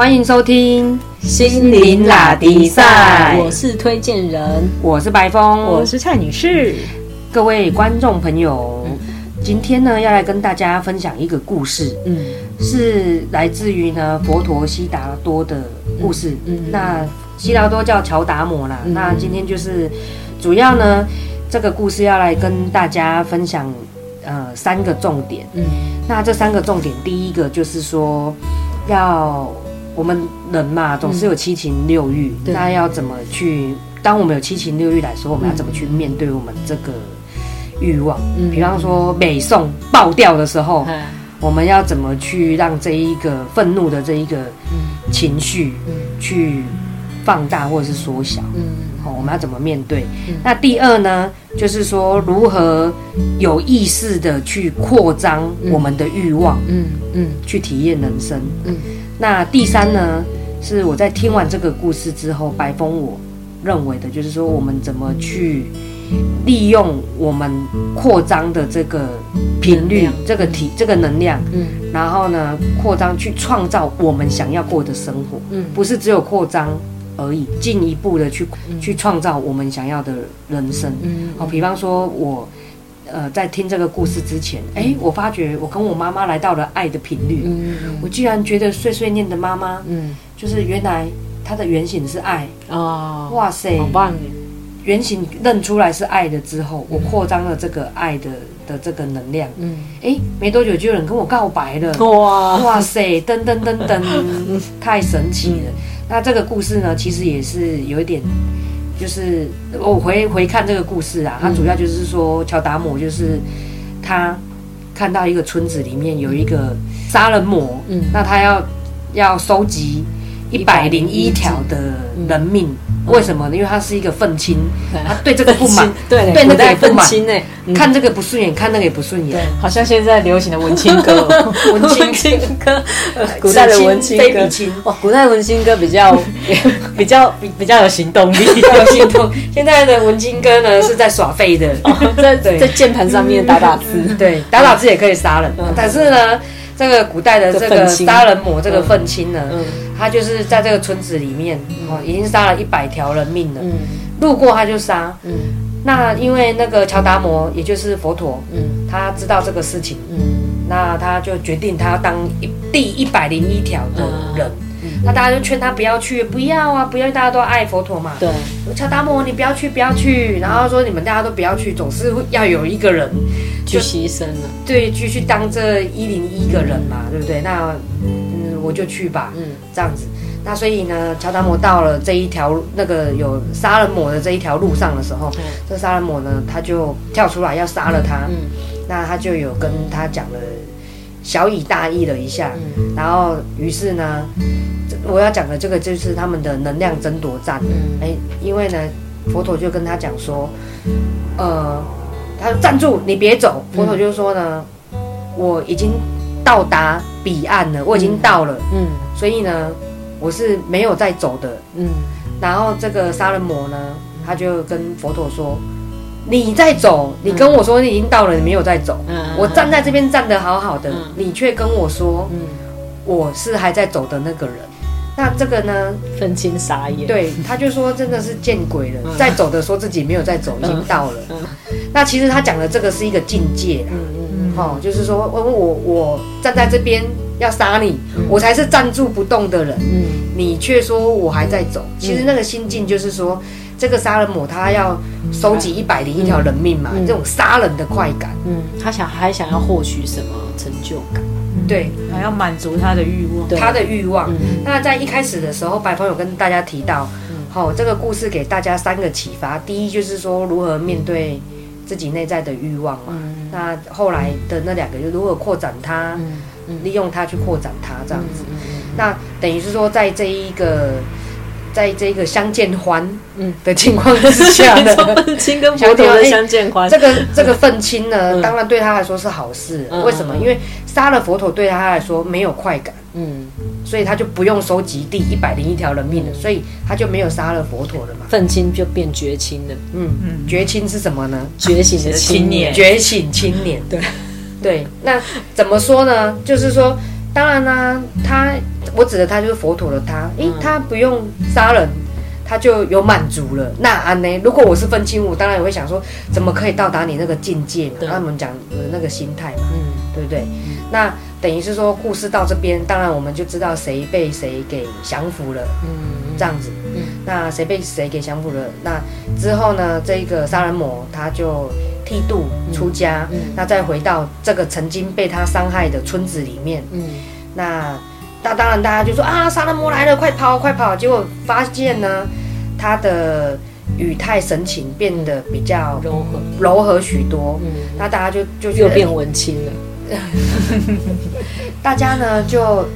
欢迎收听心灵拉迪赛我是推荐人，我是白峰，我是蔡女士。各位观众朋友，今天呢要来跟大家分享一个故事，嗯是来自于呢佛陀悉达多的故事。嗯嗯那悉达多叫乔达摩啦。嗯那今天就是主要呢这个故事要来跟大家分享呃三个重点。嗯那这三个重点，第一个就是说，要我们人嘛，总是有七情六欲，对那要怎么去？当我们有七情六欲来说，我们要怎么去面对我们这个欲望？嗯比方说美颂爆掉的时候，哎我们要怎么去让这一个愤怒的这一个嗯情绪嗯去放大或者是缩小？嗯哦，我们要怎么面对？嗯那第二呢，就是说如何有意识的去扩张我们的欲望。嗯嗯去体验人生。嗯那第三呢，是我在听完这个故事之后，白峰我认为的，就是说我们怎么去利用我们扩张的这个频率、这个体、这个能量，嗯然后呢，扩张去创造我们想要过的生活，嗯不是只有扩张而已，进一步的去嗯去创造我们想要的人生。嗯哦，比方说我。呃，在听这个故事之前，哎，我发觉我跟我妈妈来到了爱的频率，嗯我居然觉得碎碎念的妈妈，嗯。就是原来她的原型是爱，哦，哇塞好，棒！原型认出来是爱的之后，我扩张了这个爱的的这个能量，嗯。哎，没多久就有人跟我告白了，哇。哇塞，噔噔噔噔，太神奇了。那这个故事呢，其实也是有一点，就是我回回看这个故事啊，它主要就是说乔达摩就是他看到一个村子里面有一个杀人魔，嗯。那他要要收集一百零一条的人命。为什么呢？因为他是一个愤青，他对这个不满，对对那个也不满，青哎，嗯。看这个不顺眼，看那个也不顺眼。，好像现在流行的文青歌。哦，文青歌，呃古代的文青歌。哇，古代文青歌比较比较比比较有行动力，有行动。现在的文青哥呢是在耍废的，在对。在键盘上面打打字，对，打打字也可以杀人。嗯。但是呢，这个古代的这个杀人魔，这个愤青呢，嗯他就是在这个村子里面哦，已经杀了一百条人命了，嗯路过他就杀。嗯那因为那个乔达摩，也就是佛陀，嗯他知道这个事情，嗯那他就决定他要当一第一百零一条的人。嗯那大家就劝他不要去，不要啊，不要，大家都爱佛陀嘛。对，乔达摩，你不要去，不要去。然后说你们大家都不要去，总是要有一个人去牺牲了，对继续当这一零一个人嘛，对不对？那嗯，我就去吧，嗯这样子。那所以呢，乔达摩到了这一条那个有杀人魔的这一条路上的时候，嗯这杀人魔呢，他就跳出来要杀了他。嗯那他就有跟他讲了小以大意了一下，嗯然后于是呢，我要讲的这个就是他们的能量争夺战。嗯哎，因为呢，佛陀就跟他讲说，呃，他说站住，你别走。佛陀就说呢，我已经到达彼岸了，我已经到了，嗯所以呢，我是没有再走的。嗯。然后这个杀人魔呢，他就跟佛陀说，你在走，你跟我说你已经到了，你没有在走。嗯我站在这边站得好好的，嗯。你却跟我说嗯，我是还在走的那个人。那这个呢？分清傻眼，，对，他就说真的是见鬼了，嗯。在走的说自己没有在走，已经到了。嗯。那其实他讲的这个是一个境界哦，就是说我我我站在这边要杀你，我才是站住不动的人，嗯你却说我还在走。其实那个心境就是说，这个杀人魔他要收集一百零一条人命嘛，嗯这种杀人的快感，嗯，他想还想要获取什么成就感？对还要满足他的欲望。他的欲望。嗯那在一开始的时候，白峰有跟大家提到，好、这个故事给大家三个启发。第一就是说如何面对自己内在的欲望嘛。嗯那后来的那两个就如何扩展它，嗯利用它去扩展它这样子。嗯那等于是说，在这一个，在这个相见欢嗯的情况之下呢，愤青跟佛陀的相见欢 这，个这个愤青呢，嗯当然对他来说是好事。嗯为什么？因为杀了佛陀对他来说没有快感。嗯，所以他就不用收集第一百零一条人命了，所以他就没有杀了佛陀了嘛。愤青就变绝青了，嗯，绝青是什么呢？觉醒的青年，觉醒青年。对对，那怎么说呢？就是说，当然呢，他我指的他就是佛陀的他，诶，他不用杀人。他就有满足了。那安呢？如果我是分清，我当然也会想说，怎么可以到达你那个境界嘛？他们讲的那个心态嘛，嗯，对不对？那等于是说，故事到这边，当然我们就知道谁被谁给降服了，嗯，这样子。嗯，那谁被谁给降服了？那之后呢？这个杀人魔他就剃度出家，那再回到这个曾经被他伤害的村子里面，嗯，那。那当然，大家就说啊，杀人魔来了，快跑，快跑！结果发现呢，他的语态神情变得比较柔和，柔和许多。嗯，那大家就就又变文青了。大家呢就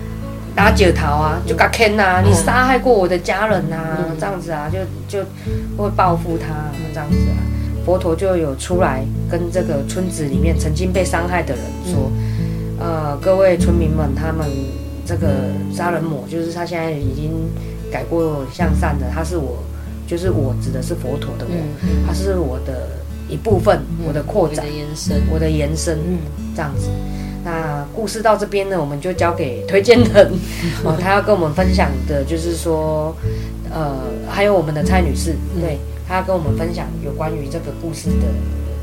打酒桃啊，就嘎 Ken 啊，你杀害过我的家人呐，这样子啊，就就会报复他这样子啊。佛陀就有出来跟这个村子里面曾经被伤害的人说，呃，各位村民们，他们。这个杀人魔就是他，现在已经改过向善的。他是我，就是我指的是佛陀的我，他是我的一部分，我的扩展、延伸，我的延伸，这样子。那故事到这边呢，我们就交给推荐人 哦，他要跟我们分享的就是说，呃，还有我们的蔡女士，对，她要跟我们分享有关于这个故事的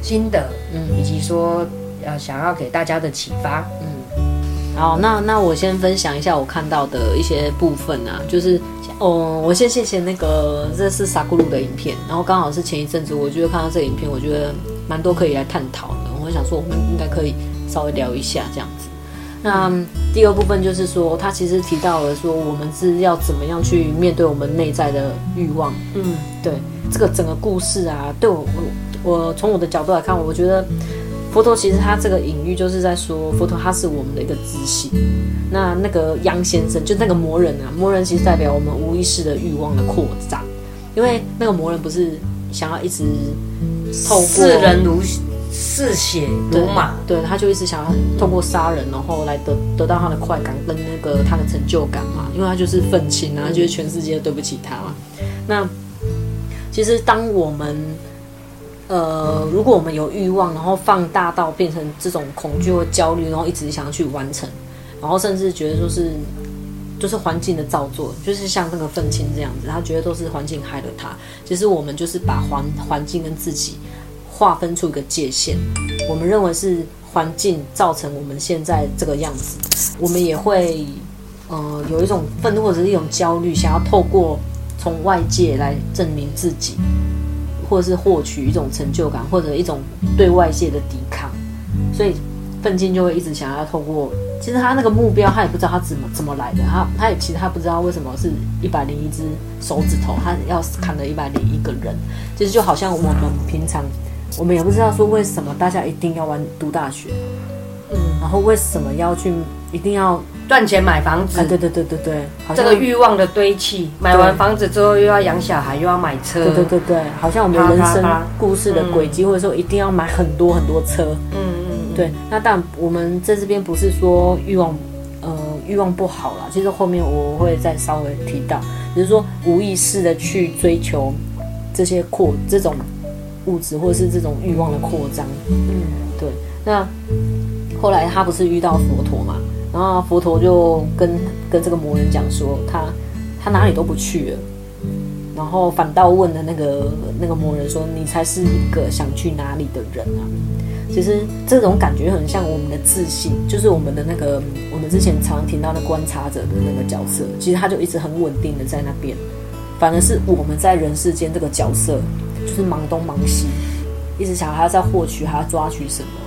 心得，嗯，以及说呃想要给大家的启发，嗯。好，那那我先分享一下我看到的一些部分啊，就是，哦，我先谢谢那个这是傻咕噜的影片，然后刚好是前一阵子，我觉得看到这个影片，我觉得蛮多可以来探讨的，我想说我们应该可以稍微聊一下这样子。那第二部分就是说，他其实提到了说，我们是要怎么样去面对我们内在的欲望。嗯，对，这个整个故事啊，对我我我从我的角度来看，我觉得。佛陀其实他这个隐喻就是在说，佛陀他是我们的一个自信。那那个央先生就那个魔人啊，魔人其实代表我们无意识的欲望的扩张。因为那个魔人不是想要一直透过视人如嗜血如马，对，他就一直想要透过杀人，然后来得得到他的快感跟那个他的成就感嘛。因为他就是愤青啊，觉得全世界对不起他嘛。那其实当我们呃，如果我们有欲望，然后放大到变成这种恐惧或焦虑，然后一直想要去完成，然后甚至觉得说是，就是环境的造作，就是像那个愤青这样子，他觉得都是环境害了他。其实我们就是把环环境跟自己划分出一个界限，我们认为是环境造成我们现在这个样子，我们也会呃有一种愤怒或者是一种焦虑，想要透过从外界来证明自己。或者是获取一种成就感，或者一种对外界的抵抗，所以奋进就会一直想要透过。其实他那个目标，他也不知道他怎么怎么来的。他他也其实他不知道为什么是一百零一只手指头，他要砍了一百零一个人。其实就好像我们平常，我们也不知道说为什么大家一定要玩读大学，嗯，然后为什么要去一定要。赚钱买房子，对对对对对，这个欲望的堆砌，买完房子之后又要养小孩，又要买车，对对对对，好像我们人生故事的轨迹，或者说一定要买很多很多车，嗯嗯，对。那但我们在这边不是说欲望，呃，欲望不好啦，其实后面我会再稍微提到，只是说无意识的去追求这些扩这种物质或者是这种欲望的扩张，嗯，对。那后来他不是遇到佛陀嘛？然后佛陀就跟跟这个魔人讲说，他他哪里都不去了，然后反倒问了那个那个魔人说：“你才是一个想去哪里的人啊？”其实这种感觉很像我们的自信，就是我们的那个我们之前常听到的观察者的那个角色，其实他就一直很稳定的在那边，反而是我们在人世间这个角色，就是忙东忙西，一直想还要再获取，还要抓取什么。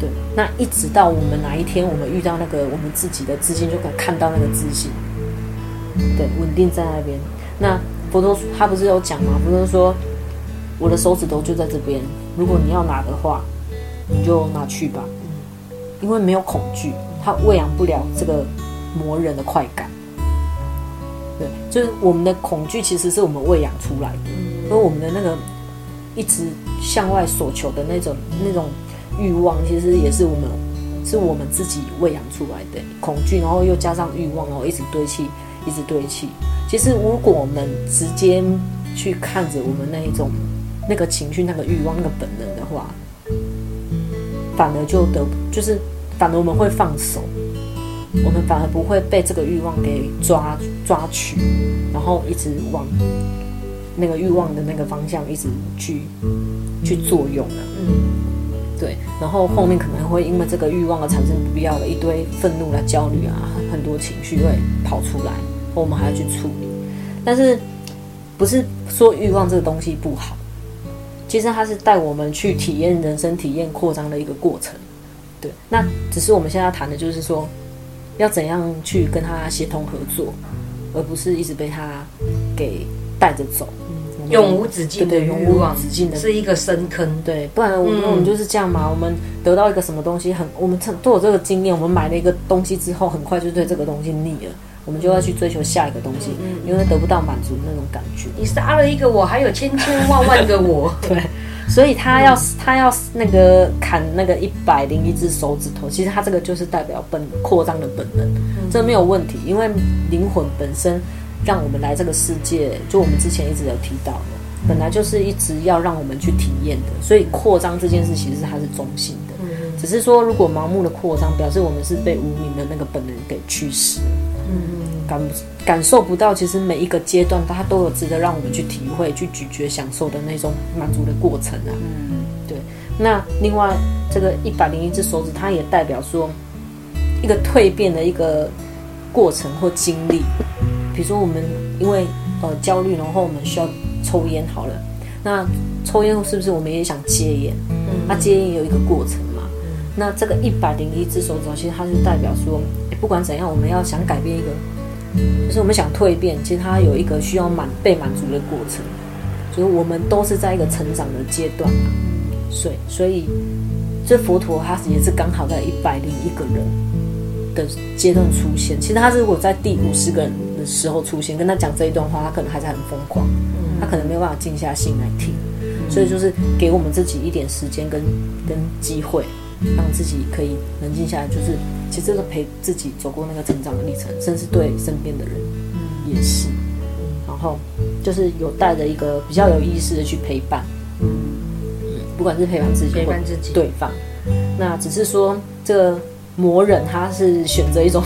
对，那一直到我们哪一天，我们遇到那个我们自己的自信，就可以看到那个自信，对，稳定在那边。那佛陀他不是有讲吗？佛陀说，我的手指头就在这边，如果你要拿的话，你就拿去吧，因为没有恐惧，他喂养不了这个磨人的快感。对，就是我们的恐惧其实是我们喂养出来的，因为我们的那个一直向外所求的那种那种。欲望其实也是我们，是我们自己喂养出来的恐惧，然后又加上欲望，然后一直堆砌，一直堆砌。其实如果我们直接去看着我们那一种那个情绪、那个欲望、那个本能的话，反而就得就是反而我们会放手，我们反而不会被这个欲望给抓抓取，然后一直往那个欲望的那个方向一直去去作用了。嗯。对，然后后面可能会因为这个欲望而产生不必要的一堆愤怒啦、焦虑啊，很多情绪会跑出来，我们还要去处理。但是不是说欲望这个东西不好？其实它是带我们去体验人生、体验扩张的一个过程。对，那只是我们现在谈的就是说，要怎样去跟他协同合作，而不是一直被他给带着走。永无止境的永无，止境的是一个深坑。对，不然我们我们就是这样嘛。我们得到一个什么东西，很我们都有这个经验。我们买了一个东西之后，很快就对这个东西腻了，我们就要去追求下一个东西，因为得不到满足那种感觉。你杀了一个我，还有千千万万个我。对。所以他要他要那个砍那个一百零一只手指头，其实他这个就是代表本扩张的本能，这没有问题，因为灵魂本身让我们来这个世界，就我们之前一直有提到的，本来就是一直要让我们去体验的，所以扩张这件事其实它是中性的，只是说如果盲目的扩张，表示我们是被无名的那个本能给驱使。感感受不到，其实每一个阶段它都有值得让我们去体会、去咀嚼、享受的那种满足的过程啊。嗯，对。那另外，这个一百零一只手指，它也代表说一个蜕变的一个过程或经历。比如说，我们因为呃焦虑，然后我们需要抽烟，好了。那抽烟是不是我们也想戒烟？嗯，那戒烟也有一个过程嘛。那这个一百零一只手指，其实它就代表说，不管怎样，我们要想改变一个。就是我们想蜕变，其实它有一个需要满被满足的过程，所以我们都是在一个成长的阶段嘛。所以，所以这佛陀他也是刚好在一百零一个人的阶段出现。其实他是如果在第五十个人的时候出现，跟他讲这一段话，他可能还是很疯狂，他可能没有办法静下心来听。所以就是给我们自己一点时间跟跟机会。让自己可以冷静下来，就是其实这个陪自己走过那个成长的历程，甚至对身边的人也是。然后就是有带着一个比较有意识的去陪伴，嗯，不管是陪伴自己，陪伴自己，对方。那只是说，这个磨人他是选择一种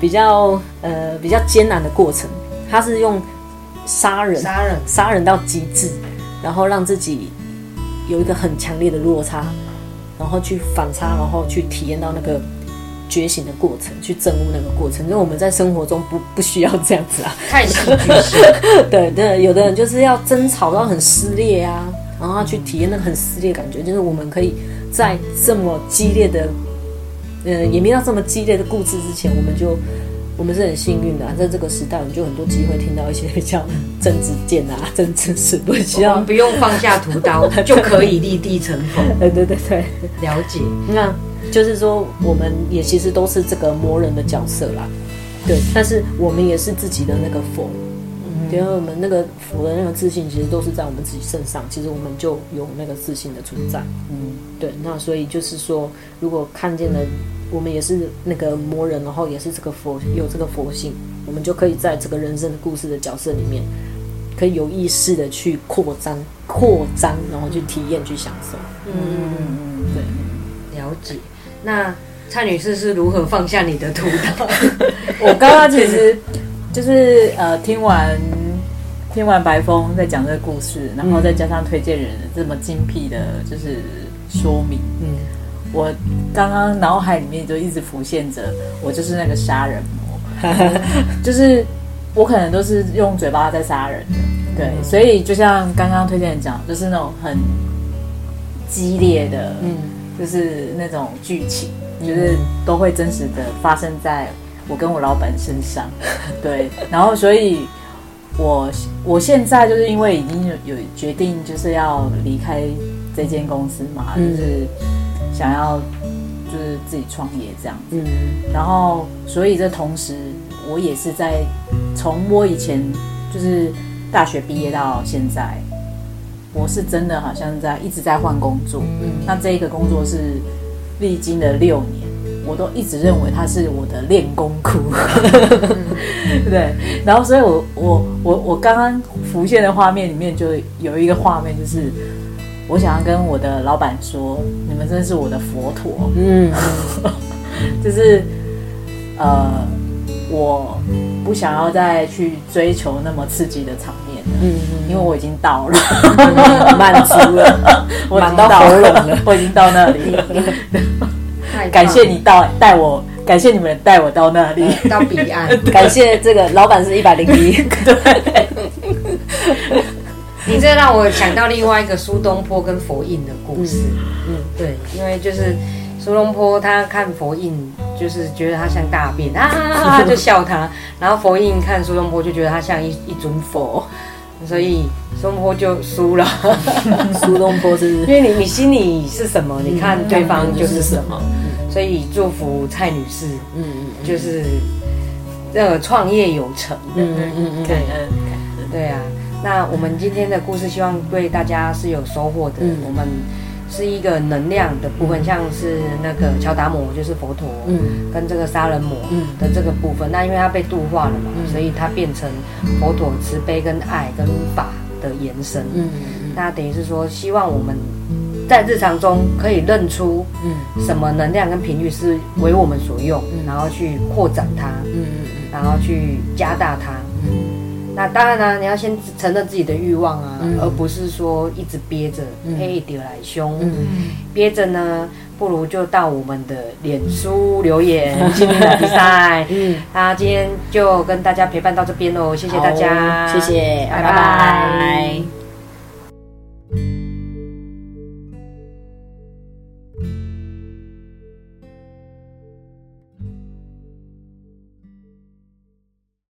比较呃比较艰难的过程，他是用杀人、杀人、杀人到极致，然后让自己有一个很强烈的落差。然后去反差，然后去体验到那个觉醒的过程，去证悟那个过程。因为我们在生活中不不需要这样子啊，太戏剧 对对，有的人就是要争吵到很撕裂啊，然后去体验那个很撕裂感觉。就是我们可以在这么激烈的，呃，演变到这么激烈的故事之前，我们就。我们是很幸运的，在这个时代，我们就很多机会听到一些 比较政治见啊、政治事，不需要不用放下屠刀 就可以立地成佛。对对对对，了解。那就是说，我们也其实都是这个魔人的角色啦。对，但是我们也是自己的那个佛，因为我们那个佛的那个自信，其实都是在我们自己身上。其实我们就有那个自信的存在。嗯，对。那所以就是说，如果看见了。我们也是那个魔人，然后也是这个佛有这个佛性，我们就可以在这个人生的故事的角色里面，可以有意识的去扩张、扩张，然后去体验、去享受。嗯嗯嗯，对，了解。那蔡女士是如何放下你的屠刀？我刚刚其实就是呃，听完听完白风在讲这个故事，然后再加上推荐人这么精辟的，就是说明，嗯。我刚刚脑海里面就一直浮现着，我就是那个杀人魔，就是我可能都是用嘴巴在杀人的，对，所以就像刚刚推荐人讲，就是那种很激烈的，嗯，就是那种剧情，就是都会真实的发生在我跟我老板身上，对，然后所以我我现在就是因为已经有有决定就是要离开这间公司嘛，就是。想要就是自己创业这样子，然后所以这同时我也是在从我以前就是大学毕业到现在，我是真的好像在一直在换工作。嗯，那这一个工作是历经了六年，我都一直认为它是我的练功窟。对，然后所以我我我我刚刚浮现的画面里面就有一个画面就是。我想要跟我的老板说，你们真是我的佛陀，嗯，就是呃，我不想要再去追求那么刺激的场面了，嗯因为我已经到了，满足了，满到喉咙了，我已经到那里。感谢你到带我，感谢你们带我到那里，到彼岸。感谢这个老板是一百零一。对，你这让我想到另外一个苏东坡跟佛印的故事。嗯，对，因为就是苏东坡他看佛印，就是觉得他像大便啊，就笑他；然后佛印看苏东坡，就觉得他像一一尊佛。所以苏东坡就输了。苏东坡是，因为你你心里是什么，你看对方就是什么。所以祝福蔡女士，嗯嗯，就是那个创业有成。嗯嗯嗯，对，对啊。那我们今天的故事，希望对大家是有收获的。我们是一个能量的部分，像是那个乔达摩，就是佛陀，嗯，跟这个杀人魔的这个部分。那因为它被度化了嘛，所以它变成佛陀慈悲跟爱跟法的延伸。嗯嗯，那等于是说，希望我们。在日常中可以认出，嗯，什么能量跟频率是为我们所用，然后去扩展它，嗯嗯嗯，然后去加大它，嗯，那当然呢，你要先承认自己的欲望啊，而不是说一直憋着，嘿，得来凶，憋着呢，不如就到我们的脸书留言，今天的比赛，嗯，那今天就跟大家陪伴到这边喽，谢谢大家，谢谢，拜拜。